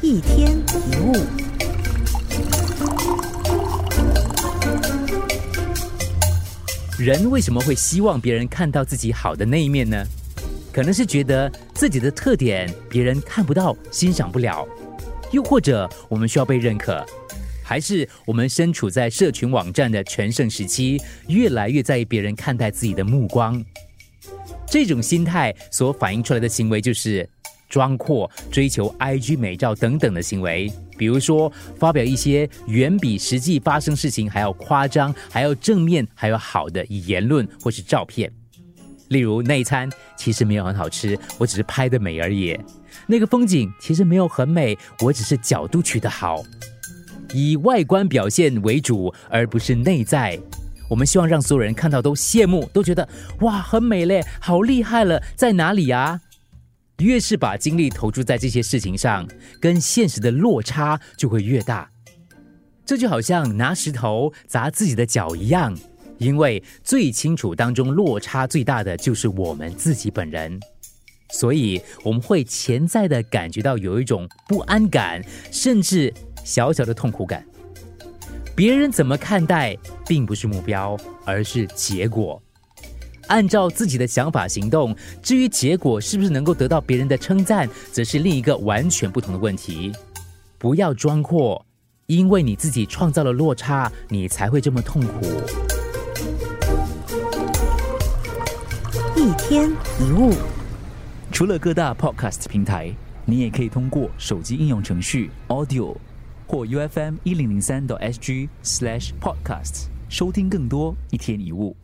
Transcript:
一天一物。人为什么会希望别人看到自己好的那一面呢？可能是觉得自己的特点别人看不到、欣赏不了，又或者我们需要被认可，还是我们身处在社群网站的全盛时期，越来越在意别人看待自己的目光。这种心态所反映出来的行为就是装阔、追求 IG 美照等等的行为。比如说，发表一些远比实际发生事情还要夸张、还要正面、还有好的言论或是照片。例如，那一餐其实没有很好吃，我只是拍的美而已。那个风景其实没有很美，我只是角度取得好。以外观表现为主，而不是内在。我们希望让所有人看到都羡慕，都觉得哇，很美嘞，好厉害了，在哪里啊？越是把精力投注在这些事情上，跟现实的落差就会越大。这就好像拿石头砸自己的脚一样，因为最清楚当中落差最大的就是我们自己本人，所以我们会潜在的感觉到有一种不安感，甚至小小的痛苦感。别人怎么看待，并不是目标，而是结果。按照自己的想法行动，至于结果是不是能够得到别人的称赞，则是另一个完全不同的问题。不要装阔，因为你自己创造了落差，你才会这么痛苦。一天一物，除了各大 podcast 平台，你也可以通过手机应用程序 Audio 或 UFM 一零零三 SG slash podcasts 收听更多一天一物。